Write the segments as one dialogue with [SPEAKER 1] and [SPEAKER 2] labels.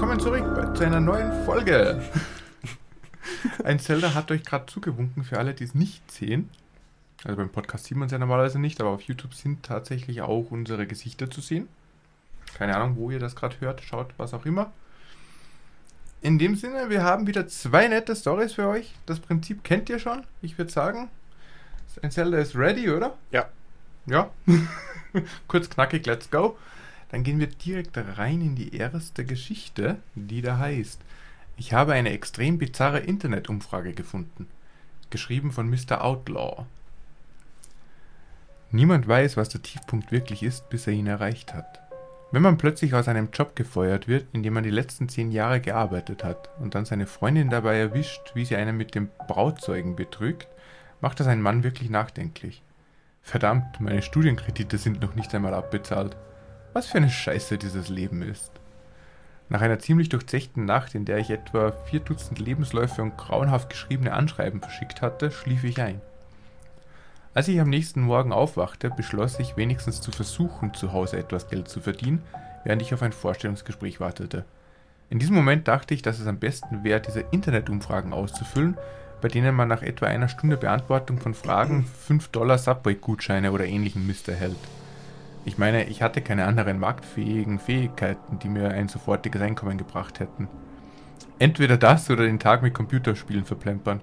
[SPEAKER 1] willkommen zurück zu einer neuen Folge. Ein Zelda hat euch gerade zugewunken für alle, die es nicht sehen. Also beim Podcast sieht man es ja normalerweise nicht, aber auf YouTube sind tatsächlich auch unsere Gesichter zu sehen. Keine Ahnung, wo ihr das gerade hört, schaut, was auch immer. In dem Sinne, wir haben wieder zwei nette Stories für euch. Das Prinzip kennt ihr schon. Ich würde sagen, ein Zelda ist ready, oder?
[SPEAKER 2] Ja.
[SPEAKER 1] Ja. Kurz knackig, let's go. Dann gehen wir direkt rein in die erste Geschichte, die da heißt: Ich habe eine extrem bizarre Internetumfrage gefunden. Geschrieben von Mr. Outlaw. Niemand weiß, was der Tiefpunkt wirklich ist, bis er ihn erreicht hat. Wenn man plötzlich aus einem Job gefeuert wird, in dem man die letzten zehn Jahre gearbeitet hat und dann seine Freundin dabei erwischt, wie sie einen mit dem Brautzeugen betrügt, macht das einen Mann wirklich nachdenklich. Verdammt, meine Studienkredite sind noch nicht einmal abbezahlt. Was für eine Scheiße dieses Leben ist. Nach einer ziemlich durchzechten Nacht, in der ich etwa vier Dutzend Lebensläufe und grauenhaft geschriebene Anschreiben verschickt hatte, schlief ich ein. Als ich am nächsten Morgen aufwachte, beschloss ich wenigstens zu versuchen, zu Hause etwas Geld zu verdienen, während ich auf ein Vorstellungsgespräch wartete. In diesem Moment dachte ich, dass es am besten wäre, diese Internetumfragen auszufüllen, bei denen man nach etwa einer Stunde Beantwortung von Fragen 5 Dollar Subway-Gutscheine oder ähnlichen Mist erhält. Ich meine, ich hatte keine anderen marktfähigen Fähigkeiten, die mir ein sofortiges Einkommen gebracht hätten. Entweder das oder den Tag mit Computerspielen verplempern.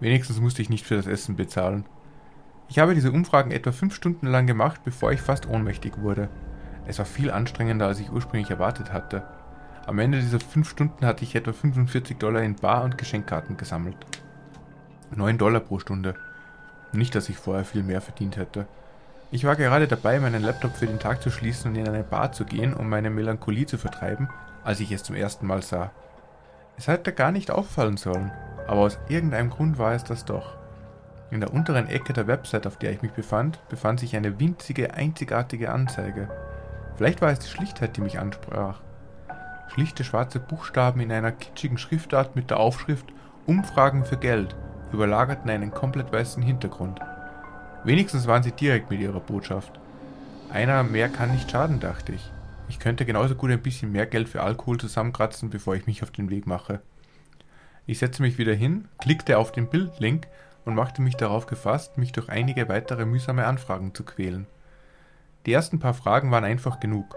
[SPEAKER 1] Wenigstens musste ich nicht für das Essen bezahlen. Ich habe diese Umfragen etwa fünf Stunden lang gemacht, bevor ich fast ohnmächtig wurde. Es war viel anstrengender, als ich ursprünglich erwartet hatte. Am Ende dieser fünf Stunden hatte ich etwa 45 Dollar in Bar- und Geschenkkarten gesammelt. 9 Dollar pro Stunde. Nicht, dass ich vorher viel mehr verdient hätte. Ich war gerade dabei, meinen Laptop für den Tag zu schließen und in eine Bar zu gehen, um meine Melancholie zu vertreiben, als ich es zum ersten Mal sah. Es hätte gar nicht auffallen sollen, aber aus irgendeinem Grund war es das doch. In der unteren Ecke der Website, auf der ich mich befand, befand sich eine winzige, einzigartige Anzeige. Vielleicht war es die Schlichtheit, die mich ansprach. Schlichte schwarze Buchstaben in einer kitschigen Schriftart mit der Aufschrift Umfragen für Geld überlagerten einen komplett weißen Hintergrund. Wenigstens waren sie direkt mit ihrer Botschaft. Einer mehr kann nicht schaden, dachte ich. Ich könnte genauso gut ein bisschen mehr Geld für Alkohol zusammenkratzen, bevor ich mich auf den Weg mache. Ich setzte mich wieder hin, klickte auf den Bildlink und machte mich darauf gefasst, mich durch einige weitere mühsame Anfragen zu quälen. Die ersten paar Fragen waren einfach genug.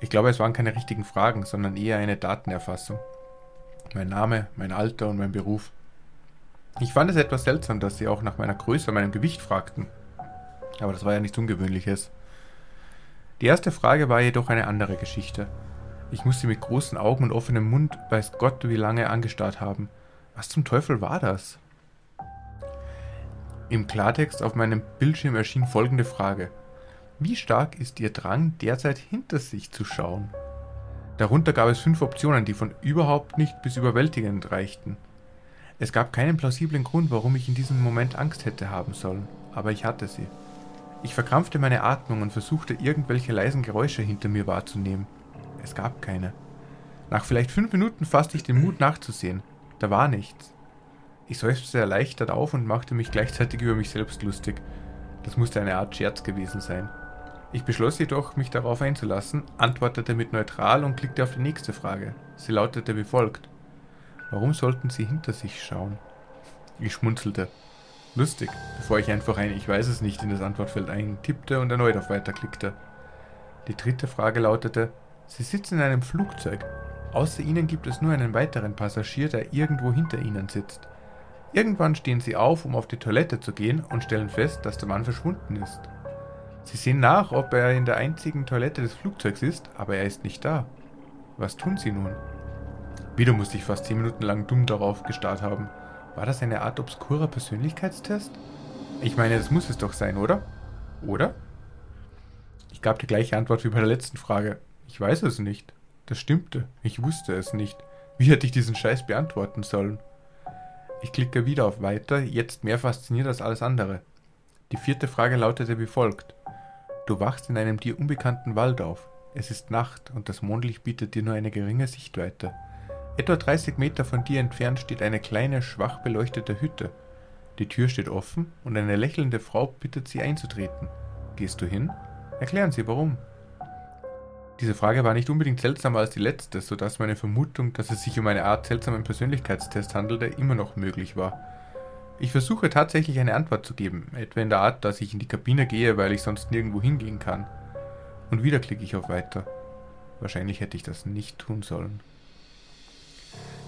[SPEAKER 1] Ich glaube, es waren keine richtigen Fragen, sondern eher eine Datenerfassung. Mein Name, mein Alter und mein Beruf. Ich fand es etwas seltsam, dass sie auch nach meiner Größe, meinem Gewicht fragten. Aber das war ja nichts Ungewöhnliches. Die erste Frage war jedoch eine andere Geschichte. Ich musste mit großen Augen und offenem Mund weiß Gott wie lange angestarrt haben. Was zum Teufel war das? Im Klartext auf meinem Bildschirm erschien folgende Frage. Wie stark ist Ihr Drang, derzeit hinter sich zu schauen? Darunter gab es fünf Optionen, die von überhaupt nicht bis überwältigend reichten. Es gab keinen plausiblen Grund, warum ich in diesem Moment Angst hätte haben sollen, aber ich hatte sie. Ich verkrampfte meine Atmung und versuchte irgendwelche leisen Geräusche hinter mir wahrzunehmen. Es gab keine. Nach vielleicht fünf Minuten fasste ich den Mut nachzusehen. Da war nichts. Ich seufzte erleichtert auf und machte mich gleichzeitig über mich selbst lustig. Das musste eine Art Scherz gewesen sein. Ich beschloss jedoch, mich darauf einzulassen, antwortete mit neutral und klickte auf die nächste Frage. Sie lautete wie folgt. Warum sollten Sie hinter sich schauen? Ich schmunzelte. Lustig, bevor ich einfach ein Ich weiß es nicht in das Antwortfeld eintippte und erneut auf Weiter klickte. Die dritte Frage lautete, Sie sitzen in einem Flugzeug. Außer Ihnen gibt es nur einen weiteren Passagier, der irgendwo hinter Ihnen sitzt. Irgendwann stehen Sie auf, um auf die Toilette zu gehen und stellen fest, dass der Mann verschwunden ist. Sie sehen nach, ob er in der einzigen Toilette des Flugzeugs ist, aber er ist nicht da. Was tun Sie nun? Wieder musste ich fast zehn Minuten lang dumm darauf gestarrt haben. War das eine Art obskurer Persönlichkeitstest? Ich meine, das muss es doch sein, oder? Oder? Ich gab die gleiche Antwort wie bei der letzten Frage. Ich weiß es nicht. Das stimmte. Ich wusste es nicht. Wie hätte ich diesen Scheiß beantworten sollen? Ich klicke wieder auf Weiter, jetzt mehr fasziniert als alles andere. Die vierte Frage lautete wie folgt. Du wachst in einem dir unbekannten Wald auf. Es ist Nacht und das Mondlicht bietet dir nur eine geringe Sichtweite. Etwa 30 Meter von dir entfernt steht eine kleine, schwach beleuchtete Hütte. Die Tür steht offen und eine lächelnde Frau bittet sie einzutreten. Gehst du hin? Erklären Sie warum. Diese Frage war nicht unbedingt seltsamer als die letzte, sodass meine Vermutung, dass es sich um eine Art seltsamen Persönlichkeitstest handelte, immer noch möglich war. Ich versuche tatsächlich eine Antwort zu geben, etwa in der Art, dass ich in die Kabine gehe, weil ich sonst nirgendwo hingehen kann. Und wieder klicke ich auf Weiter. Wahrscheinlich hätte ich das nicht tun sollen.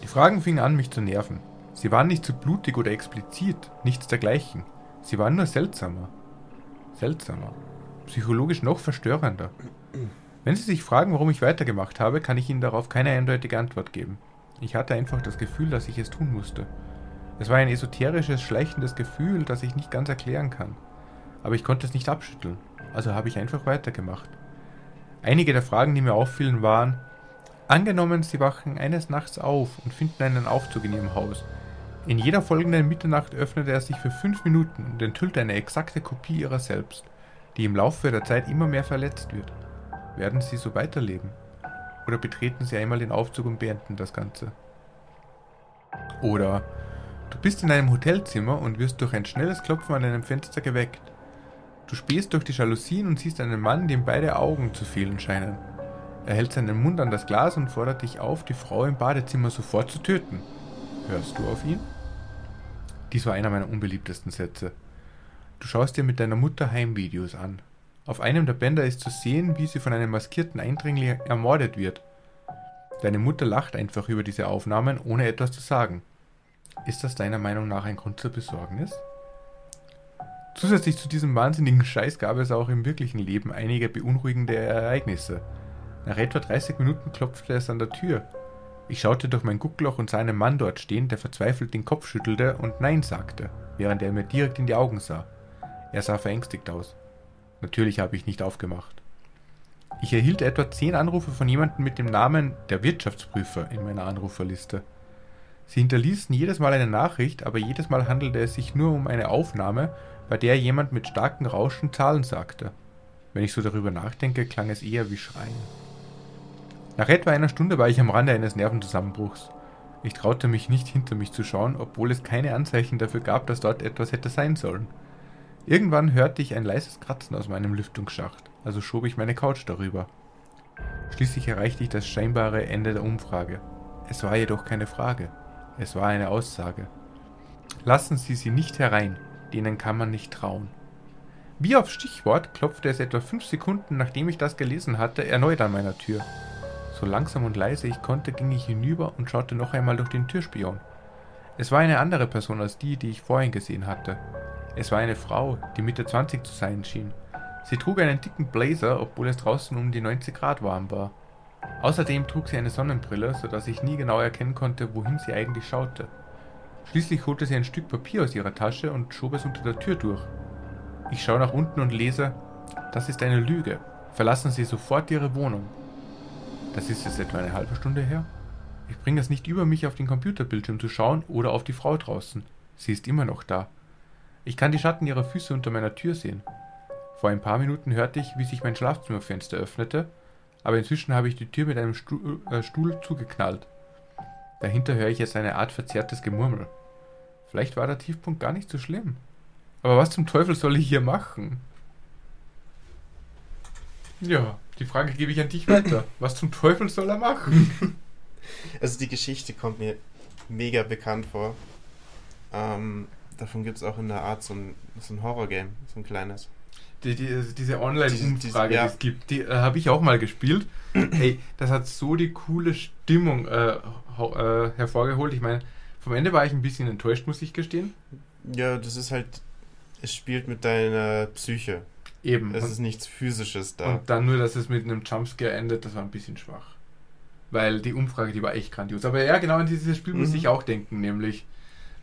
[SPEAKER 1] Die Fragen fingen an, mich zu nerven. Sie waren nicht zu blutig oder explizit, nichts dergleichen. Sie waren nur seltsamer. Seltsamer. Psychologisch noch verstörender. Wenn Sie sich fragen, warum ich weitergemacht habe, kann ich Ihnen darauf keine eindeutige Antwort geben. Ich hatte einfach das Gefühl, dass ich es tun musste. Es war ein esoterisches, schleichendes Gefühl, das ich nicht ganz erklären kann. Aber ich konnte es nicht abschütteln, also habe ich einfach weitergemacht. Einige der Fragen, die mir auffielen, waren, angenommen, Sie wachen eines Nachts auf und finden einen Aufzug in Ihrem Haus. In jeder folgenden Mitternacht öffnet er sich für fünf Minuten und enthüllt eine exakte Kopie Ihrer selbst, die im Laufe der Zeit immer mehr verletzt wird. Werden Sie so weiterleben? Oder betreten Sie einmal den Aufzug und beenden das Ganze? Oder du bist in einem Hotelzimmer und wirst durch ein schnelles Klopfen an einem Fenster geweckt. Du spähst durch die Jalousien und siehst einen Mann, dem beide Augen zu fehlen scheinen. Er hält seinen Mund an das Glas und fordert dich auf, die Frau im Badezimmer sofort zu töten. Hörst du auf ihn? Dies war einer meiner unbeliebtesten Sätze. Du schaust dir mit deiner Mutter Heimvideos an. Auf einem der Bänder ist zu sehen, wie sie von einem maskierten Eindringling ermordet wird. Deine Mutter lacht einfach über diese Aufnahmen, ohne etwas zu sagen. Ist das deiner Meinung nach ein Grund zur Besorgnis? Zusätzlich zu diesem wahnsinnigen Scheiß gab es auch im wirklichen Leben einige beunruhigende Ereignisse. Nach etwa 30 Minuten klopfte es an der Tür. Ich schaute durch mein Guckloch und sah einen Mann dort stehen, der verzweifelt den Kopf schüttelte und Nein sagte, während er mir direkt in die Augen sah. Er sah verängstigt aus. Natürlich habe ich nicht aufgemacht. Ich erhielt etwa zehn Anrufe von jemandem mit dem Namen der Wirtschaftsprüfer in meiner Anruferliste. Sie hinterließen jedes Mal eine Nachricht, aber jedes Mal handelte es sich nur um eine Aufnahme, bei der jemand mit starken Rauschen Zahlen sagte. Wenn ich so darüber nachdenke, klang es eher wie Schreien. Nach etwa einer Stunde war ich am Rande eines Nervenzusammenbruchs. Ich traute mich nicht hinter mich zu schauen, obwohl es keine Anzeichen dafür gab, dass dort etwas hätte sein sollen. Irgendwann hörte ich ein leises Kratzen aus meinem Lüftungsschacht, also schob ich meine Couch darüber. Schließlich erreichte ich das scheinbare Ende der Umfrage. Es war jedoch keine Frage, es war eine Aussage. Lassen Sie sie nicht herein, denen kann man nicht trauen. Wie auf Stichwort klopfte es etwa fünf Sekunden, nachdem ich das gelesen hatte, erneut an meiner Tür. So langsam und leise ich konnte, ging ich hinüber und schaute noch einmal durch den Türspion. Es war eine andere Person als die, die ich vorhin gesehen hatte. Es war eine Frau, die Mitte 20 zu sein schien. Sie trug einen dicken Blazer, obwohl es draußen um die 90 Grad warm war. Außerdem trug sie eine Sonnenbrille, sodass ich nie genau erkennen konnte, wohin sie eigentlich schaute. Schließlich holte sie ein Stück Papier aus ihrer Tasche und schob es unter der Tür durch. Ich schaue nach unten und lese, das ist eine Lüge. Verlassen Sie sofort Ihre Wohnung. Das ist jetzt etwa eine halbe Stunde her. Ich bringe es nicht über mich auf den Computerbildschirm zu schauen oder auf die Frau draußen. Sie ist immer noch da. Ich kann die Schatten ihrer Füße unter meiner Tür sehen. Vor ein paar Minuten hörte ich, wie sich mein Schlafzimmerfenster öffnete, aber inzwischen habe ich die Tür mit einem Stuhl, äh, Stuhl zugeknallt. Dahinter höre ich jetzt eine Art verzerrtes Gemurmel. Vielleicht war der Tiefpunkt gar nicht so schlimm. Aber was zum Teufel soll ich hier machen? Ja, die Frage gebe ich an dich weiter. Was zum Teufel soll er machen?
[SPEAKER 2] Also die Geschichte kommt mir mega bekannt vor. Ähm, davon gibt es auch in der Art so ein, so ein Horror-Game, so ein kleines.
[SPEAKER 1] Die, die, also diese Online-Umfrage, die, es gibt, die äh, habe ich auch mal gespielt. Ey, das hat so die coole Stimmung äh, äh, hervorgeholt. Ich meine, vom Ende war ich ein bisschen enttäuscht, muss ich gestehen.
[SPEAKER 2] Ja, das ist halt, es spielt mit deiner Psyche.
[SPEAKER 1] Eben.
[SPEAKER 2] Es und, ist nichts Physisches da.
[SPEAKER 1] Und dann nur, dass es mit einem Jumpscare endet, das war ein bisschen schwach. Weil die Umfrage, die war echt grandios. Aber ja, genau an dieses Spiel mhm. muss ich auch denken, nämlich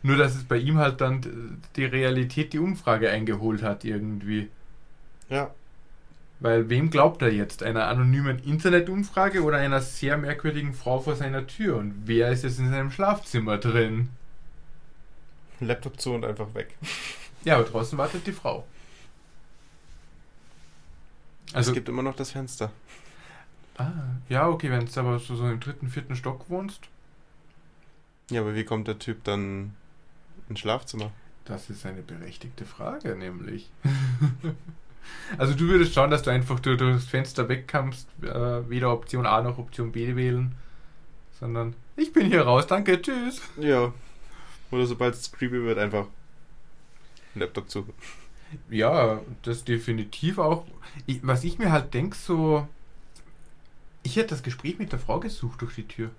[SPEAKER 1] nur, dass es bei ihm halt dann die Realität die Umfrage eingeholt hat irgendwie.
[SPEAKER 2] Ja.
[SPEAKER 1] Weil wem glaubt er jetzt? Einer anonymen Internetumfrage oder einer sehr merkwürdigen Frau vor seiner Tür? Und wer ist jetzt in seinem Schlafzimmer drin?
[SPEAKER 2] Laptop zu und einfach weg.
[SPEAKER 1] Ja, aber draußen wartet die Frau.
[SPEAKER 2] Also, es gibt immer noch das Fenster.
[SPEAKER 1] Ah, ja, okay, wenn du aber so, so im dritten, vierten Stock wohnst.
[SPEAKER 2] Ja, aber wie kommt der Typ dann ins Schlafzimmer?
[SPEAKER 1] Das ist eine berechtigte Frage, nämlich. Also du würdest schauen, dass du einfach durch, das Fenster wegkommst, äh, weder Option A noch Option B wählen, sondern ich bin hier raus, danke, tschüss.
[SPEAKER 2] Ja. Oder sobald es creepy wird, einfach Laptop zu.
[SPEAKER 1] Ja, das definitiv auch. Ich, was ich mir halt denke, so, ich hätte das Gespräch mit der Frau gesucht durch die Tür.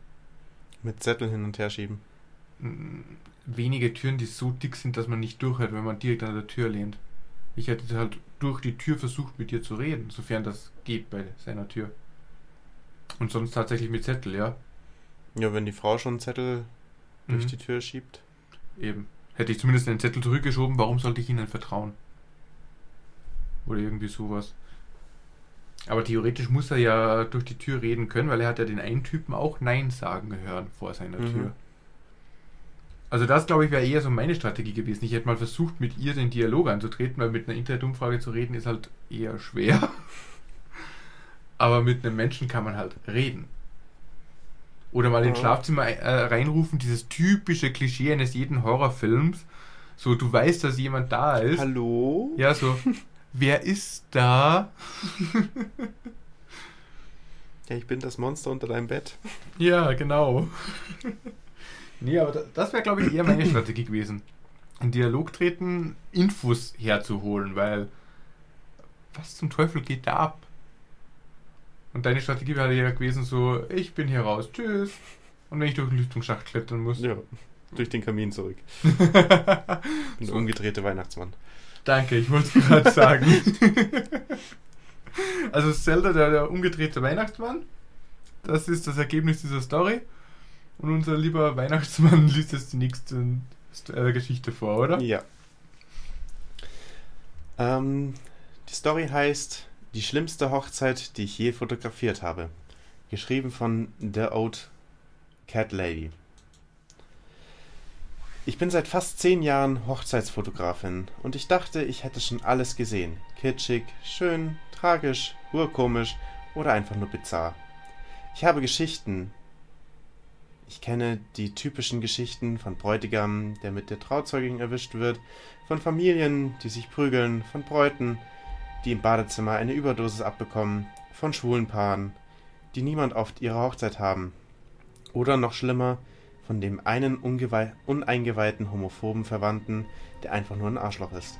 [SPEAKER 2] Mit Zettel hin und her schieben.
[SPEAKER 1] Mm, Wenige Türen, die so dick sind, dass man nicht durchhört, wenn man direkt an der Tür lehnt. Ich hätte halt durch die Tür versucht, mit ihr zu reden, sofern das geht bei seiner Tür. Und sonst tatsächlich mit Zettel, ja.
[SPEAKER 2] Ja, wenn die Frau schon einen Zettel durch
[SPEAKER 1] Mhm.
[SPEAKER 2] die Tür schiebt.
[SPEAKER 1] Eben. Hätte ich zumindest einen Zettel zurückgeschoben, warum sollte ich ihnen vertrauen? Oder irgendwie sowas. Aber theoretisch muss er ja durch die Tür reden können, weil er hat ja den einen Typen auch Nein sagen hören vor seiner
[SPEAKER 2] Mhm.
[SPEAKER 1] Tür. Also das, glaube ich, wäre eher so meine Strategie gewesen. Ich hätte mal versucht, mit ihr den Dialog anzutreten, weil mit einer Internetumfrage zu reden ist halt eher schwer. Aber mit einem Menschen kann man halt reden. Oder mal ins. Schlafzimmer äh, reinrufen, dieses typische Klischee eines jeden Horrorfilms. So, du weißt, dass jemand da ist.
[SPEAKER 2] Hallo?
[SPEAKER 1] Ja, so, wer ist da?
[SPEAKER 2] Ja, ich bin das Monster unter deinem Bett.
[SPEAKER 1] Ja, genau. nee, aber da- das wäre, glaube ich, eher meine Strategie gewesen. In Dialog treten, Infos herzuholen, weil was zum Teufel geht da ab? Und deine Strategie wäre ja gewesen so, ich bin hier raus, tschüss. Und wenn ich durch den Lüftungsschacht klettern muss.
[SPEAKER 2] Ja, durch den Kamin zurück. Ein
[SPEAKER 1] So.
[SPEAKER 2] umgedrehter Weihnachtsmann.
[SPEAKER 1] Danke, ich wollte es gerade sagen. also Zelda, der, der umgedrehte Weihnachtsmann, das ist das Ergebnis dieser Story. Und unser lieber Weihnachtsmann liest jetzt die nächste äh, Geschichte vor, oder?
[SPEAKER 2] Ja. Ähm, die Story heißt Die schlimmste Hochzeit, die ich je fotografiert habe. Geschrieben von The Old Cat Lady. Ich bin seit fast zehn Jahren Hochzeitsfotografin und ich dachte, ich hätte schon alles gesehen. Kitschig, schön, tragisch, urkomisch oder einfach nur bizarr. Ich habe Geschichten. Ich kenne die typischen Geschichten von Bräutigam, der mit der Trauzeugin erwischt wird, von Familien, die sich prügeln, von Bräuten, die im Badezimmer eine Überdosis abbekommen, von schwulen Paaren, die niemand auf ihrer Hochzeit haben. Oder noch schlimmer, von dem einen uneingeweihten homophoben Verwandten, der einfach nur ein Arschloch ist.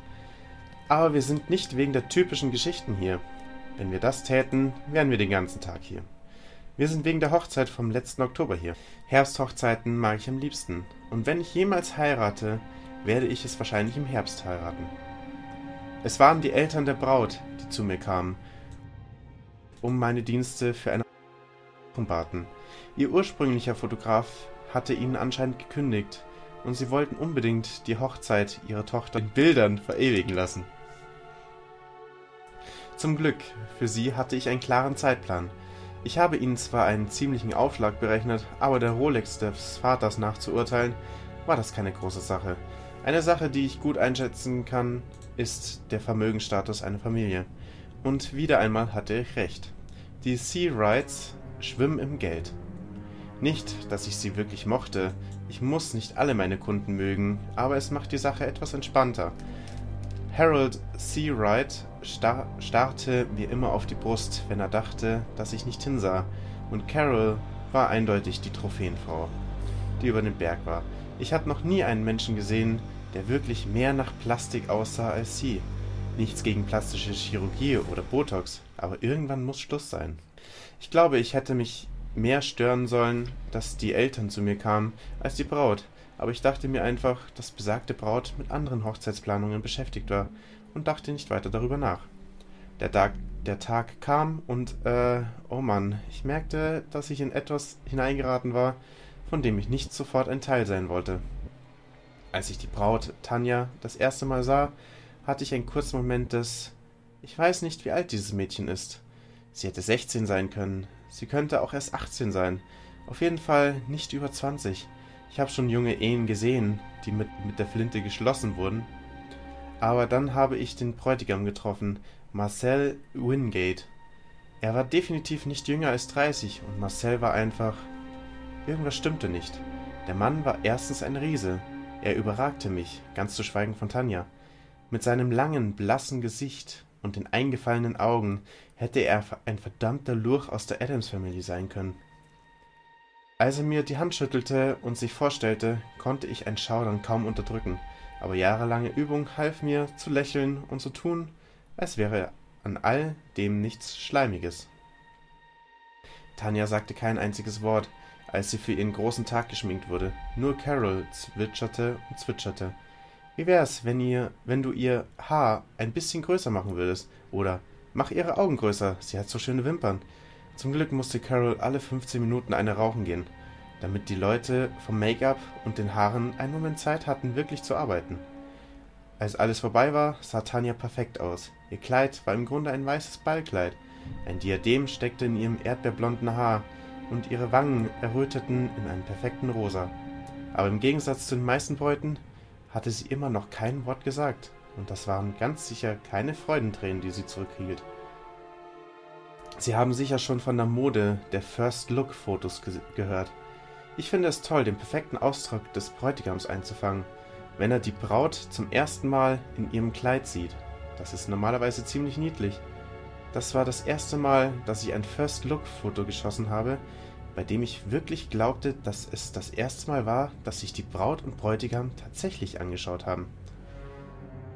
[SPEAKER 2] Aber wir sind nicht wegen der typischen Geschichten hier. Wenn wir das täten, wären wir den ganzen Tag hier. Wir sind wegen der Hochzeit vom letzten Oktober hier. Herbsthochzeiten mag ich am liebsten. Und wenn ich jemals heirate, werde ich es wahrscheinlich im Herbst heiraten. Es waren die Eltern der Braut, die zu mir kamen, um meine Dienste für eine baten. Ihr ursprünglicher Fotograf hatte ihnen anscheinend gekündigt und sie wollten unbedingt die Hochzeit ihrer Tochter in Bildern verewigen lassen. Zum Glück, für sie hatte ich einen klaren Zeitplan. Ich habe ihnen zwar einen ziemlichen Aufschlag berechnet, aber der Rolex des Vaters nach zu urteilen, war das keine große Sache. Eine Sache, die ich gut einschätzen kann, ist der Vermögensstatus einer Familie. Und wieder einmal hatte ich recht. Die Sea Rights schwimmen im Geld. Nicht, dass ich sie wirklich mochte. Ich muss nicht alle meine Kunden mögen, aber es macht die Sache etwas entspannter. Harold Seawright star starrte mir immer auf die Brust, wenn er dachte, dass ich nicht hinsah, und Carol war eindeutig die Trophäenfrau, die über den Berg war. Ich hatte noch nie einen Menschen gesehen, der wirklich mehr nach Plastik aussah als sie. Nichts gegen plastische Chirurgie oder Botox, aber irgendwann muss Schluss sein. Ich glaube, ich hätte mich mehr stören sollen, dass die Eltern zu mir kamen, als die Braut. Aber ich dachte mir einfach, dass besagte Braut mit anderen Hochzeitsplanungen beschäftigt war und dachte nicht weiter darüber nach. Der Tag, der Tag kam und, äh, oh Mann, ich merkte, dass ich in etwas hineingeraten war, von dem ich nicht sofort ein Teil sein wollte. Als ich die Braut, Tanja, das erste Mal sah, hatte ich einen kurzen Moment des, ich weiß nicht, wie alt dieses Mädchen ist. Sie hätte 16 sein können, sie könnte auch erst 18 sein, auf jeden Fall nicht über 20. Ich habe schon junge Ehen gesehen, die mit, mit der Flinte geschlossen wurden. Aber dann habe ich den Bräutigam getroffen, Marcel Wingate. Er war definitiv nicht jünger als 30 und Marcel war einfach. Irgendwas stimmte nicht. Der Mann war erstens ein Riese. Er überragte mich, ganz zu schweigen von Tanja. Mit seinem langen, blassen Gesicht, und den eingefallenen Augen hätte er ein verdammter Lurch aus der Adams Family sein können. Als er mir die Hand schüttelte und sich vorstellte, konnte ich ein Schaudern kaum unterdrücken, aber jahrelange Übung half mir, zu lächeln und zu tun, als wäre an all dem nichts Schleimiges. Tanja sagte kein einziges Wort, als sie für ihren großen Tag geschminkt wurde. Nur Carol zwitscherte und zwitscherte. Wie wär's, wenn ihr, wenn du ihr Haar ein bisschen größer machen würdest? Oder mach ihre Augen größer, sie hat so schöne Wimpern. Zum Glück musste Carol alle 15 Minuten eine rauchen gehen, damit die Leute vom Make-up und den Haaren einen Moment Zeit hatten, wirklich zu arbeiten. Als alles vorbei war, sah Tanja perfekt aus. Ihr Kleid war im Grunde ein weißes Ballkleid. Ein Diadem steckte in ihrem erdbeerblonden Haar und ihre Wangen erröteten in einem perfekten Rosa. Aber im Gegensatz zu den meisten Bräuten hatte sie immer noch kein Wort gesagt, und das waren ganz sicher keine Freudentränen, die sie zurückhielt. Sie haben sicher schon von der Mode der First Look Fotos ge gehört. Ich finde es toll, den perfekten Ausdruck des Bräutigams einzufangen, wenn er die Braut zum ersten Mal in ihrem Kleid sieht. Das ist normalerweise ziemlich niedlich. Das war das erste Mal, dass ich ein First Look Foto geschossen habe, bei dem ich wirklich glaubte, dass es das erste Mal war, dass sich die Braut und Bräutigam tatsächlich angeschaut haben.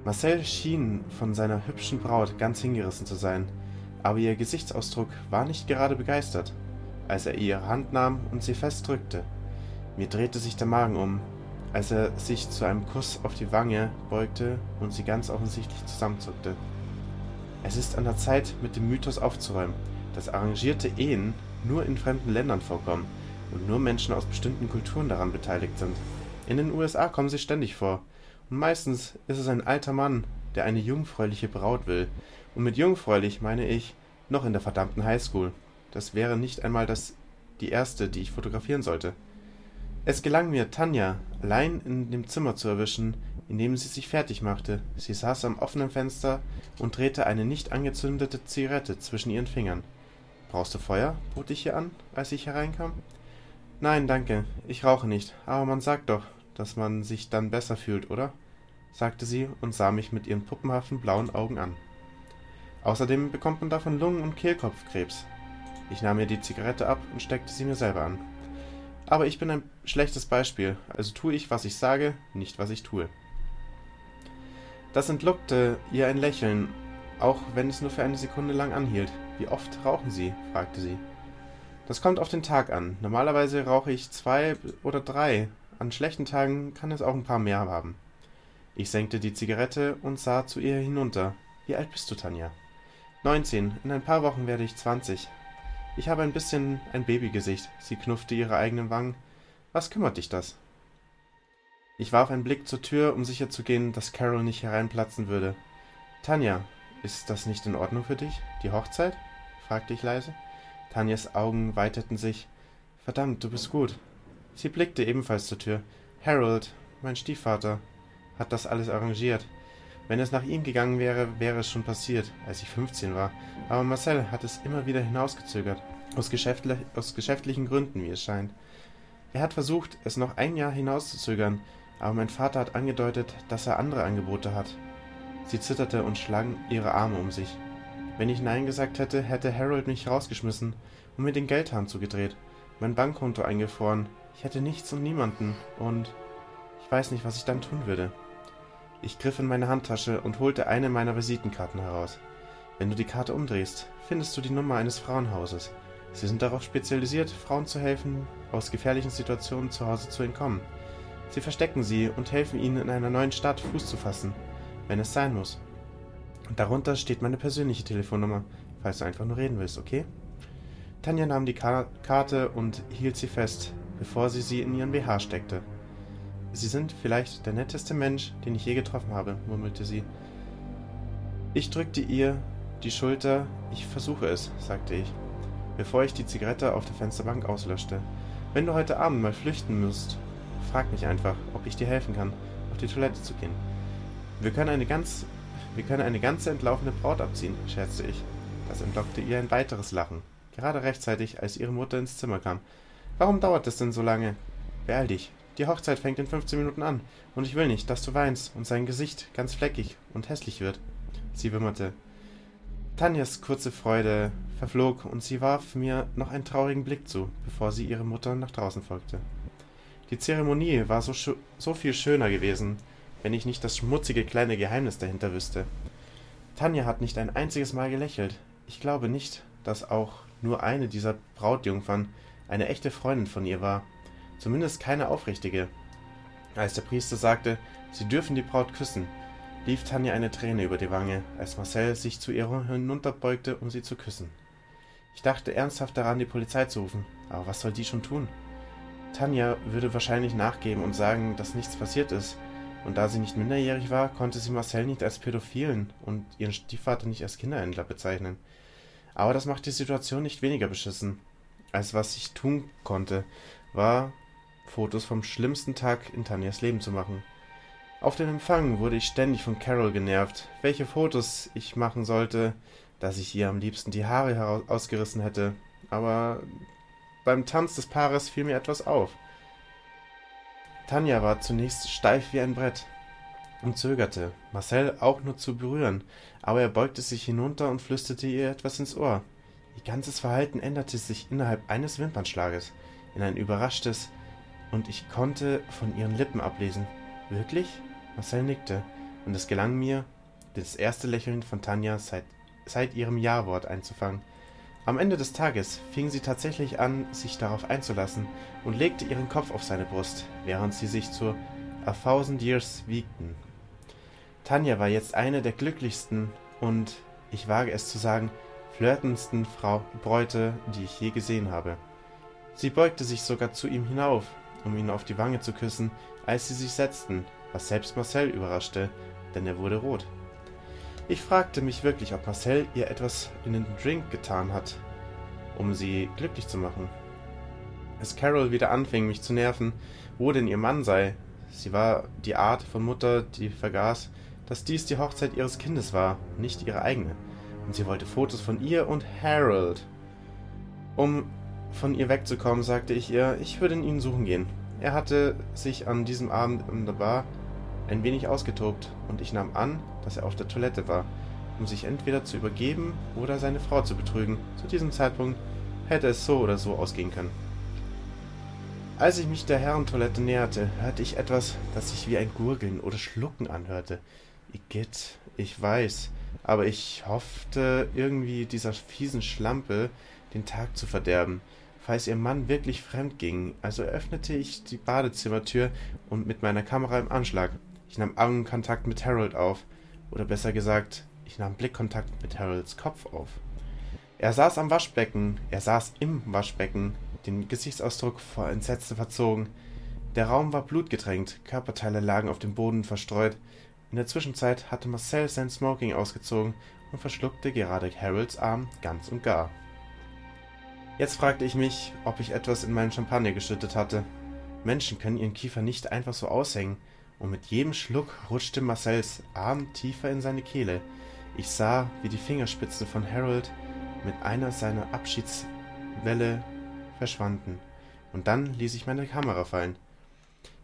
[SPEAKER 2] Marcel schien von seiner hübschen Braut ganz hingerissen zu sein, aber ihr Gesichtsausdruck war nicht gerade begeistert, als er ihre Hand nahm und sie fest drückte. Mir drehte sich der Magen um, als er sich zu einem Kuss auf die Wange beugte und sie ganz offensichtlich zusammenzuckte. Es ist an der Zeit, mit dem Mythos aufzuräumen, dass arrangierte Ehen nur in fremden Ländern vorkommen und nur Menschen aus bestimmten Kulturen daran beteiligt sind. In den USA kommen sie ständig vor. Und meistens ist es ein alter Mann, der eine jungfräuliche Braut will. Und mit jungfräulich meine ich noch in der verdammten Highschool. Das wäre nicht einmal das die erste, die ich fotografieren sollte. Es gelang mir, Tanja allein in dem Zimmer zu erwischen, in dem sie sich fertig machte. Sie saß am offenen Fenster und drehte eine nicht angezündete Zigarette zwischen ihren Fingern. Brauchst du Feuer? bot ich ihr an, als ich hereinkam. Nein, danke, ich rauche nicht, aber man sagt doch, dass man sich dann besser fühlt, oder? sagte sie und sah mich mit ihren puppenhaften blauen Augen an. Außerdem bekommt man davon Lungen- und Kehlkopfkrebs. Ich nahm ihr die Zigarette ab und steckte sie mir selber an. Aber ich bin ein schlechtes Beispiel, also tue ich, was ich sage, nicht was ich tue. Das entlockte ihr ein Lächeln, auch wenn es nur für eine Sekunde lang anhielt. Wie oft rauchen Sie? fragte sie. Das kommt auf den Tag an. Normalerweise rauche ich zwei oder drei. An schlechten Tagen kann es auch ein paar mehr haben. Ich senkte die Zigarette und sah zu ihr hinunter. Wie alt bist du, Tanja? Neunzehn. In ein paar Wochen werde ich zwanzig. Ich habe ein bisschen ein Babygesicht. Sie knuffte ihre eigenen Wangen. Was kümmert dich das? Ich warf einen Blick zur Tür, um sicherzugehen, dass Carol nicht hereinplatzen würde. Tanja, ist das nicht in Ordnung für dich? Die Hochzeit? Fragte ich leise. Tanjas Augen weiteten sich. Verdammt, du bist gut. Sie blickte ebenfalls zur Tür. Harold, mein Stiefvater, hat das alles arrangiert. Wenn es nach ihm gegangen wäre, wäre es schon passiert, als ich 15 war. Aber Marcel hat es immer wieder hinausgezögert. Aus, geschäftli aus geschäftlichen Gründen, wie es scheint. Er hat versucht, es noch ein Jahr hinauszuzögern, aber mein Vater hat angedeutet, dass er andere Angebote hat. Sie zitterte und schlang ihre Arme um sich. Wenn ich Nein gesagt hätte, hätte Harold mich rausgeschmissen und mir den Geldhahn zugedreht, mein Bankkonto eingefroren. Ich hätte nichts und niemanden und ich weiß nicht, was ich dann tun würde. Ich griff in meine Handtasche und holte eine meiner Visitenkarten heraus. Wenn du die Karte umdrehst, findest du die Nummer eines Frauenhauses. Sie sind darauf spezialisiert, Frauen zu helfen, aus gefährlichen Situationen zu Hause zu entkommen. Sie verstecken sie und helfen ihnen in einer neuen Stadt Fuß zu fassen, wenn es sein muss. Darunter steht meine persönliche Telefonnummer, falls du einfach nur reden willst, okay? Tanja nahm die Ka Karte und hielt sie fest, bevor sie sie in ihren BH steckte. Sie sind vielleicht der netteste Mensch, den ich je getroffen habe, murmelte sie. Ich drückte ihr die Schulter. Ich versuche es, sagte ich, bevor ich die Zigarette auf der Fensterbank auslöschte. Wenn du heute Abend mal flüchten musst, frag mich einfach, ob ich dir helfen kann, auf die Toilette zu gehen. Wir können eine ganz wir können eine ganze entlaufene Braut abziehen, scherzte ich. Das entlockte ihr ein weiteres Lachen, gerade rechtzeitig, als ihre Mutter ins Zimmer kam. Warum dauert es denn so lange? Beeil dich. Die Hochzeit fängt in 15 Minuten an, und ich will nicht, dass du weinst und sein Gesicht ganz fleckig und hässlich wird. Sie wimmerte. Tanjas kurze Freude verflog und sie warf mir noch einen traurigen Blick zu, bevor sie ihre Mutter nach draußen folgte. Die Zeremonie war so, so viel schöner gewesen, wenn ich nicht das schmutzige kleine Geheimnis dahinter wüsste. Tanja hat nicht ein einziges Mal gelächelt. Ich glaube nicht, dass auch nur eine dieser Brautjungfern eine echte Freundin von ihr war. Zumindest keine aufrichtige. Als der Priester sagte, sie dürfen die Braut küssen, lief Tanja eine Träne über die Wange, als Marcel sich zu ihr hinunterbeugte, um sie zu küssen. Ich dachte ernsthaft daran, die Polizei zu rufen, aber was soll die schon tun? Tanja würde wahrscheinlich nachgeben und sagen, dass nichts passiert ist, und da sie nicht minderjährig war, konnte sie Marcel nicht als Pädophilen und ihren Stiefvater nicht als Kinderhändler bezeichnen. Aber das macht die Situation nicht weniger beschissen. Als was ich tun konnte, war Fotos vom schlimmsten Tag in Tanjas Leben zu machen. Auf den Empfang wurde ich ständig von Carol genervt, welche Fotos ich machen sollte, dass ich ihr am liebsten die Haare ausgerissen hätte. Aber beim Tanz des Paares fiel mir etwas auf. Tanja war zunächst steif wie ein Brett und zögerte, Marcel auch nur zu berühren, aber er beugte sich hinunter und flüsterte ihr etwas ins Ohr. Ihr ganzes Verhalten änderte sich innerhalb eines Wimpernschlages in ein überraschtes, und ich konnte von ihren Lippen ablesen. Wirklich? Marcel nickte, und es gelang mir, das erste Lächeln von Tanja seit, seit ihrem Ja-Wort einzufangen. Am Ende des Tages fing sie tatsächlich an, sich darauf einzulassen und legte ihren Kopf auf seine Brust, während sie sich zu A Thousand Years wiegten. Tanja war jetzt eine der glücklichsten und, ich wage es zu sagen, flirtendsten Frau Bräute, die ich je gesehen habe. Sie beugte sich sogar zu ihm hinauf, um ihn auf die Wange zu küssen, als sie sich setzten, was selbst Marcel überraschte, denn er wurde rot. Ich fragte mich wirklich, ob Marcel ihr etwas in den Drink getan hat, um sie glücklich zu machen. Als Carol wieder anfing, mich zu nerven, wo denn ihr Mann sei, sie war die Art von Mutter, die vergaß, dass dies die Hochzeit ihres Kindes war, nicht ihre eigene, und sie wollte Fotos von ihr und Harold. Um von ihr wegzukommen, sagte ich ihr, ich würde ihn suchen gehen. Er hatte sich an diesem Abend in der Bar ein wenig ausgetobt, und ich nahm an, dass er auf der Toilette war, um sich entweder zu übergeben oder seine Frau zu betrügen. Zu diesem Zeitpunkt hätte es so oder so ausgehen können. Als ich mich der Herrentoilette näherte, hörte ich etwas, das sich wie ein Gurgeln oder Schlucken anhörte. Igitt, ich weiß, aber ich hoffte irgendwie dieser fiesen Schlampe den Tag zu verderben, falls ihr Mann wirklich fremd ging. Also öffnete ich die Badezimmertür und mit meiner Kamera im Anschlag. Ich nahm Augenkontakt mit Harold auf. Oder besser gesagt, ich nahm Blickkontakt mit Harolds Kopf auf. Er saß am Waschbecken, er saß im Waschbecken, den Gesichtsausdruck vor Entsetzen verzogen. Der Raum war blutgetränkt, Körperteile lagen auf dem Boden verstreut. In der Zwischenzeit hatte Marcel sein Smoking ausgezogen und verschluckte gerade Harolds Arm ganz und gar. Jetzt fragte ich mich, ob ich etwas in meinen Champagner geschüttet hatte. Menschen können ihren Kiefer nicht einfach so aushängen und mit jedem Schluck rutschte Marcells Arm tiefer in seine Kehle. Ich sah, wie die Fingerspitzen von Harold mit einer seiner Abschiedswelle verschwanden, und dann ließ ich meine Kamera fallen.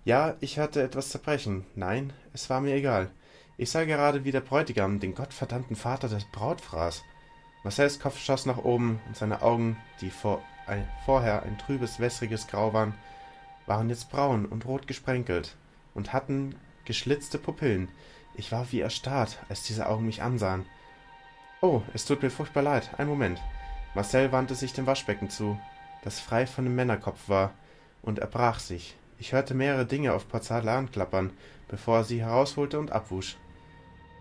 [SPEAKER 2] Ja, ich hörte etwas zerbrechen. Nein, es war mir egal. Ich sah gerade, wie der Bräutigam den gottverdammten Vater des Braut fraß. Marcells Kopf schoss nach oben und seine Augen, die vor, ein, vorher ein trübes, wässriges Grau waren, waren jetzt braun und rot gesprenkelt und hatten geschlitzte Pupillen. Ich war wie erstarrt, als diese Augen mich ansahen. Oh, es tut mir furchtbar leid. Ein Moment. Marcel wandte sich dem Waschbecken zu, das frei von dem Männerkopf war, und er brach sich. Ich hörte mehrere Dinge auf Porzellan klappern, bevor er sie herausholte und abwusch.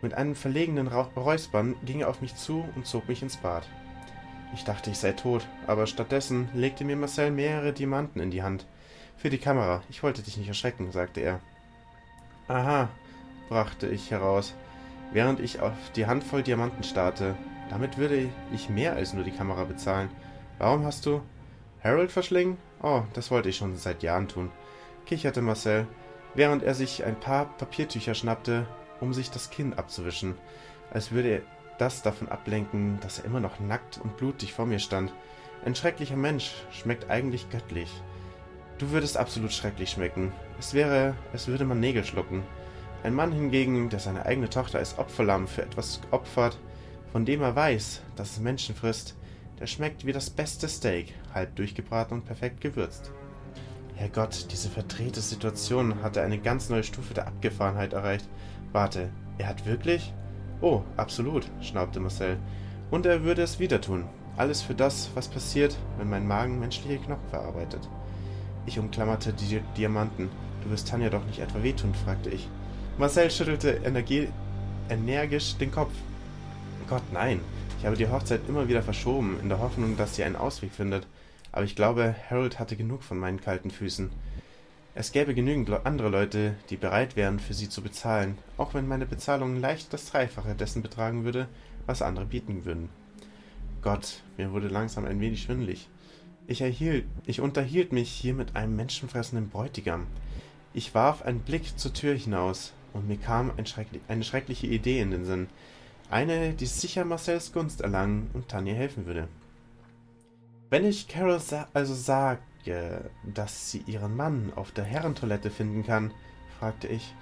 [SPEAKER 2] Mit einem verlegenen Räuspern ging er auf mich zu und zog mich ins Bad. Ich dachte, ich sei tot, aber stattdessen legte mir Marcel mehrere Diamanten in die Hand. Für die Kamera, ich wollte dich nicht erschrecken, sagte er. Aha, brachte ich heraus, während ich auf die Handvoll Diamanten starrte. Damit würde ich mehr als nur die Kamera bezahlen. Warum hast du Harold verschlingen? Oh, das wollte ich schon seit Jahren tun, kicherte Marcel, während er sich ein paar Papiertücher schnappte, um sich das Kinn abzuwischen, als würde er das davon ablenken, dass er immer noch nackt und blutig vor mir stand. Ein schrecklicher Mensch schmeckt eigentlich göttlich. Du würdest absolut schrecklich schmecken. Es wäre, als würde man Nägel schlucken. Ein Mann hingegen, der seine eigene Tochter als Opferlamm für etwas opfert, von dem er weiß, dass es Menschen frisst, der schmeckt wie das beste Steak, halb durchgebraten und perfekt gewürzt. Herrgott, diese verdrehte Situation hatte eine ganz neue Stufe der Abgefahrenheit erreicht. Warte, er hat wirklich? Oh, absolut, schnaubte Marcel. Und er würde es wieder tun. Alles für das, was passiert, wenn mein Magen menschliche Knochen verarbeitet. Ich umklammerte die Diamanten. Du wirst Tanja doch nicht etwa wehtun? fragte ich. Marcel schüttelte energisch den Kopf. Gott, nein. Ich habe die Hochzeit immer wieder verschoben, in der Hoffnung, dass sie einen Ausweg findet. Aber ich glaube, Harold hatte genug von meinen kalten Füßen. Es gäbe genügend andere Leute, die bereit wären, für sie zu bezahlen, auch wenn meine Bezahlung leicht das Dreifache dessen betragen würde, was andere bieten würden. Gott, mir wurde langsam ein wenig schwindlig. Ich erhielt, ich unterhielt mich hier mit einem menschenfressenden Bräutigam. Ich warf einen Blick zur Tür hinaus, und mir kam ein schreckli eine schreckliche Idee in den Sinn. Eine, die sicher Marcells Gunst erlangen und Tanja helfen würde. Wenn ich Carol sa also sage, dass sie ihren Mann auf der Herrentoilette finden kann, fragte ich.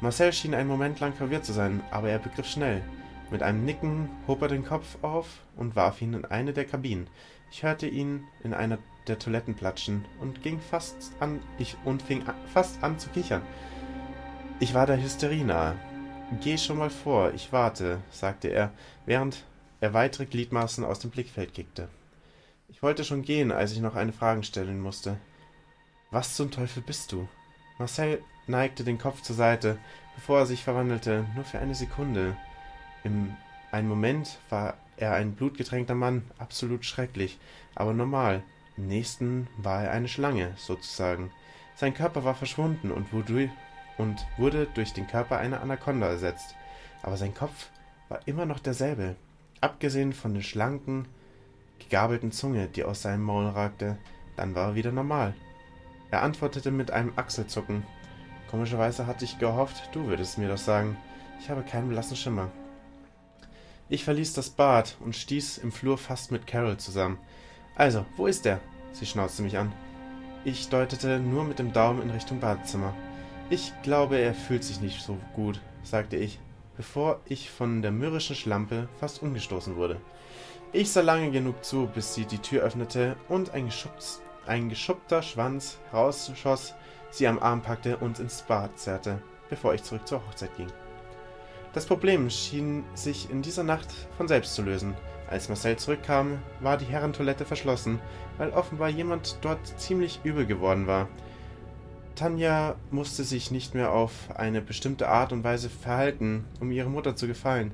[SPEAKER 2] Marcel schien einen Moment lang verwirrt zu sein, aber er begriff schnell. Mit einem Nicken hob er den Kopf auf und warf ihn in eine der Kabinen. Ich hörte ihn in einer der Toiletten platschen und ging fast an ich und fing fast an zu kichern. Ich war der Hysterie nahe. Geh schon mal vor, ich warte, sagte er, während er weitere Gliedmaßen aus dem Blickfeld kickte. Ich wollte schon gehen, als ich noch eine Frage stellen musste. Was zum Teufel bist du? Marcel neigte den Kopf zur Seite, bevor er sich verwandelte, nur für eine Sekunde. Im einen Moment war er ein blutgetränkter Mann, absolut schrecklich, aber normal. Im nächsten war er eine Schlange, sozusagen. Sein Körper war verschwunden und wurde, durch den Körper einer Anaconda ersetzt. Aber sein Kopf war immer noch derselbe, abgesehen von der schlanken, gegabelten Zunge, die aus seinem Maul ragte. Dann war er wieder normal. Er antwortete mit einem Achselzucken. Komischerweise hatte ich gehofft, du würdest mir das sagen. Ich habe keinen blassen Schimmer. Ich verließ das Bad und stieß im Flur fast mit Carol zusammen. Also, wo ist er? Sie schnauzte mich an. Ich deutete nur mit dem Daumen in Richtung Badezimmer. Ich glaube, er fühlt sich nicht so gut, sagte ich, bevor ich von der mürrischen Schlampe fast umgestoßen wurde. Ich sah lange genug zu, bis sie die Tür öffnete und ein, ein geschuppter Schwanz rausschoss, sie am Arm packte und ins Bad zerrte, bevor ich zurück zur Hochzeit ging. Das Problem schien sich in dieser Nacht von selbst zu lösen. Als Marcel zurückkam, war die Herrentoilette verschlossen, weil offenbar jemand dort ziemlich übel geworden war. Tanja musste sich nicht mehr auf eine bestimmte Art und Weise verhalten, um ihrer Mutter zu gefallen,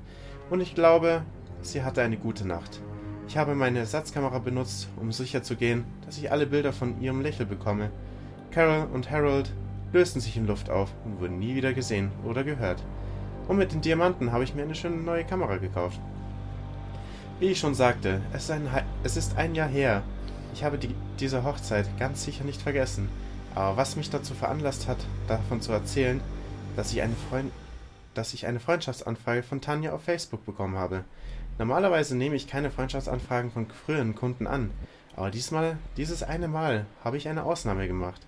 [SPEAKER 2] und ich glaube, sie hatte eine gute Nacht. Ich habe meine Ersatzkamera benutzt, um sicherzugehen, dass ich alle Bilder von ihrem Lächeln bekomme. Carol und Harold lösten sich in Luft auf und wurden nie wieder gesehen oder gehört. Und mit den Diamanten habe ich mir eine schöne neue Kamera gekauft. Wie ich schon sagte, es ist ein, es ist ein Jahr her. Ich habe die, diese Hochzeit ganz sicher nicht vergessen. Aber was mich dazu veranlasst hat, davon zu erzählen, dass ich eine, Freund dass ich eine Freundschaftsanfrage von Tanja auf Facebook bekommen habe. Normalerweise nehme ich keine Freundschaftsanfragen von früheren Kunden an, aber diesmal, dieses eine Mal, habe ich eine Ausnahme gemacht.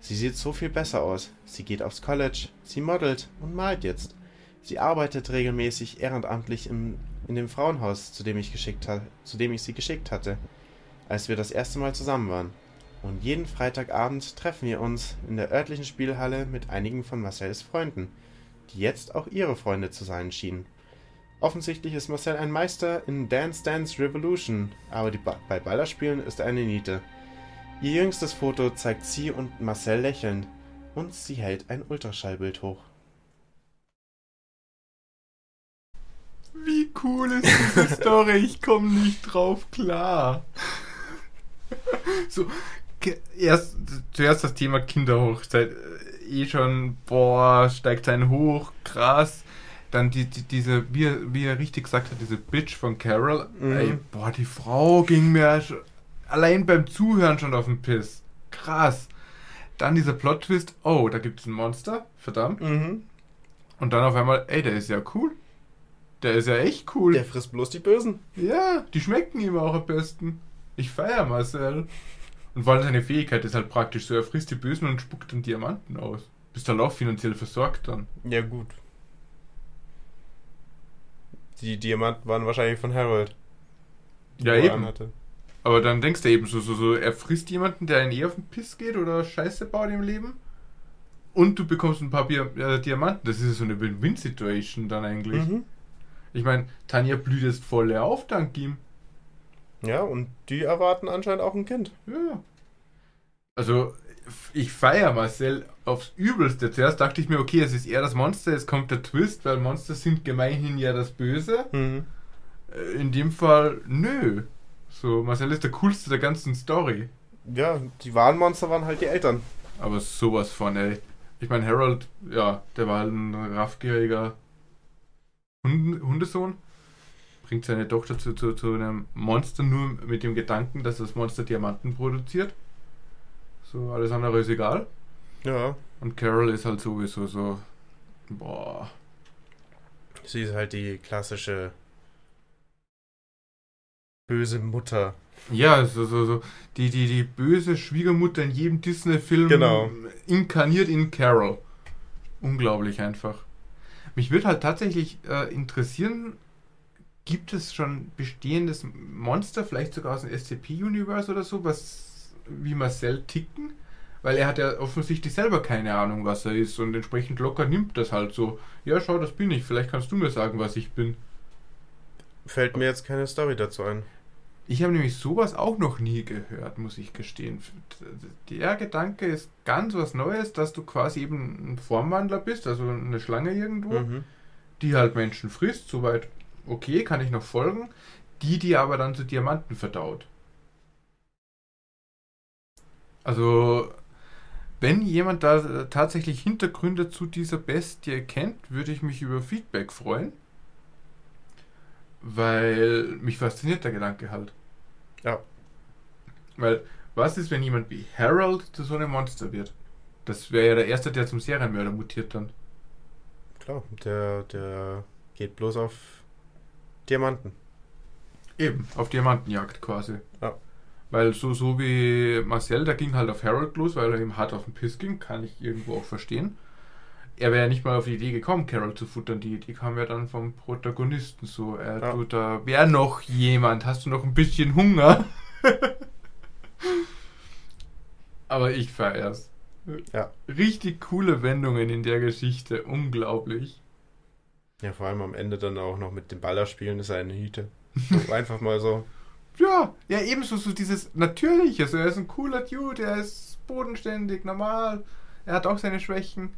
[SPEAKER 2] Sie sieht so viel besser aus. Sie geht aufs College, sie modelt und malt jetzt. Sie arbeitet regelmäßig ehrenamtlich im, in dem Frauenhaus, zu dem, ich geschickt zu dem ich sie geschickt hatte, als wir das erste Mal zusammen waren. Und jeden Freitagabend treffen wir uns in der örtlichen Spielhalle mit einigen von Marcells Freunden, die jetzt auch ihre Freunde zu sein schienen. Offensichtlich ist Marcel ein Meister in Dance Dance Revolution, aber ba bei Ballerspielen ist er eine Niete. Ihr jüngstes Foto zeigt sie und Marcel lächelnd, und sie hält ein Ultraschallbild hoch.
[SPEAKER 1] Wie cool ist diese Story? Ich komme nicht drauf klar. So, erst, zuerst das Thema Kinderhochzeit. Äh, eh schon, boah, steigt ein hoch, krass. Dann die, die, diese, wie er, wie er richtig gesagt hat, diese Bitch von Carol. Mhm. Ey, boah, die Frau ging mir allein beim Zuhören schon auf den Piss. Krass. Dann dieser Plot-Twist, oh, da gibt es ein Monster, verdammt. Mhm. Und dann auf einmal, ey, der ist ja cool. Der ist ja echt cool.
[SPEAKER 2] Der frisst bloß die Bösen.
[SPEAKER 1] Ja, die schmecken ihm auch am besten. Ich feier Marcel. Und weil seine Fähigkeit ist halt praktisch so, er frisst die Bösen und spuckt dann Diamanten aus. Bist halt auch finanziell versorgt dann.
[SPEAKER 2] Ja, gut. Die Diamanten waren wahrscheinlich von Harold.
[SPEAKER 1] Ja, eben. Aber dann denkst du eben so, so, so, er frisst jemanden, der ihn eh auf den Piss geht oder Scheiße baut im Leben. Und du bekommst ein paar Bier, äh, Diamanten. Das ist ja so eine Win-Win-Situation dann eigentlich.
[SPEAKER 2] Mhm.
[SPEAKER 1] Ich meine, Tanja blüht jetzt voll auf dank ihm.
[SPEAKER 2] Ja, und die erwarten anscheinend auch ein Kind.
[SPEAKER 1] Ja. Also, ich feiere Marcel aufs Übelste. Zuerst dachte ich mir, okay, es ist eher das Monster, jetzt kommt der Twist, weil Monster sind gemeinhin ja das Böse.
[SPEAKER 2] Mhm.
[SPEAKER 1] Äh, In dem Fall, nö. So, Marcel ist der coolste der ganzen Story.
[SPEAKER 2] Ja, die wahren Monster waren halt die Eltern.
[SPEAKER 1] Aber sowas von, ey. Ich meine, Harold, ja, der war halt ein raffgieriger Hund Hundesohn. Bringt seine Tochter zu, zu, zu einem Monster nur mit dem Gedanken, dass das Monster Diamanten produziert. So, alles andere ist egal.
[SPEAKER 2] Ja.
[SPEAKER 1] Und Carol ist halt sowieso so. Boah.
[SPEAKER 2] Sie ist halt die klassische böse Mutter.
[SPEAKER 1] Ja, so, so, so. Die, die, die böse Schwiegermutter in jedem Disney-Film
[SPEAKER 2] Genau.
[SPEAKER 1] inkarniert in Carol. Unglaublich einfach. Mich würde halt tatsächlich äh, interessieren, gibt es schon bestehendes Monster, vielleicht sogar aus dem SCP-Universe oder so, was wie Marcel ticken? Weil er hat ja offensichtlich selber keine Ahnung, was er ist und entsprechend locker nimmt das halt so. Ja, schau, das bin ich. Vielleicht kannst du mir sagen, was ich bin.
[SPEAKER 2] Fällt mir jetzt keine Story dazu ein.
[SPEAKER 1] Ich habe nämlich sowas auch noch nie gehört, muss ich gestehen. Der Gedanke ist ganz was Neues, dass du quasi eben ein Formwandler bist, also eine Schlange irgendwo,
[SPEAKER 2] Mhm.
[SPEAKER 1] die halt Menschen frisst, soweit okay, kann ich noch folgen, die die aber dann zu Diamanten verdaut. Also, wenn jemand da äh, tatsächlich Hintergründe zu dieser Bestie kennt, würde ich mich über Feedback freuen. Weil mich fasziniert der Gedanke halt.
[SPEAKER 2] Ja.
[SPEAKER 1] Weil, was ist, wenn jemand wie Harold zu so einem Monster wird? Das wäre ja der Erste, der zum Serienmörder mutiert dann.
[SPEAKER 2] Klar, der, der geht bloß auf Diamanten.
[SPEAKER 1] Eben, auf Diamantenjagd quasi.
[SPEAKER 2] Ja.
[SPEAKER 1] Weil so, so wie Marcel, der ging halt auf Harold los, weil er ihm hart auf den Piss ging, kann ich irgendwo auch verstehen. Er wäre ja nicht mal auf die Idee gekommen, Carol zu futtern. Die Idee kam ja dann vom Protagonisten so. Er
[SPEAKER 2] Ja.
[SPEAKER 1] tut da, wer noch jemand? Hast du noch ein bisschen Hunger? Aber ich feier's.
[SPEAKER 2] Ja.
[SPEAKER 1] Richtig coole Wendungen in der Geschichte. Unglaublich.
[SPEAKER 2] Ja, vor allem am Ende dann auch noch mit dem Baller spielen, ist eine Hüte. So, einfach mal so.
[SPEAKER 1] Ja, ja, ebenso so dieses Natürliche. So, er ist ein cooler Dude, er ist bodenständig, normal. Er hat auch seine Schwächen.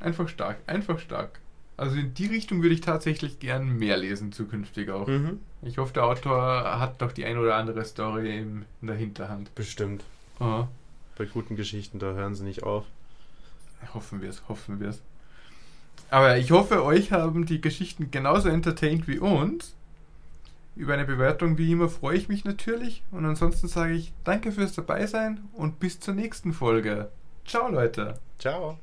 [SPEAKER 1] Einfach stark, einfach stark. Also in die Richtung würde ich tatsächlich gern mehr lesen, zukünftig auch.
[SPEAKER 2] Mhm.
[SPEAKER 1] Ich hoffe, der Autor hat doch die ein oder andere Story in der Hinterhand.
[SPEAKER 2] Bestimmt.
[SPEAKER 1] Aha.
[SPEAKER 2] Bei guten Geschichten, da hören sie nicht auf.
[SPEAKER 1] Hoffen wir es, hoffen wir es. Aber ich hoffe, euch haben die Geschichten genauso entertained wie uns. Über eine Bewertung wie immer freue ich mich natürlich. Und ansonsten sage ich danke fürs Dabeisein und bis zur nächsten Folge. Ciao Leute.
[SPEAKER 2] Ciao.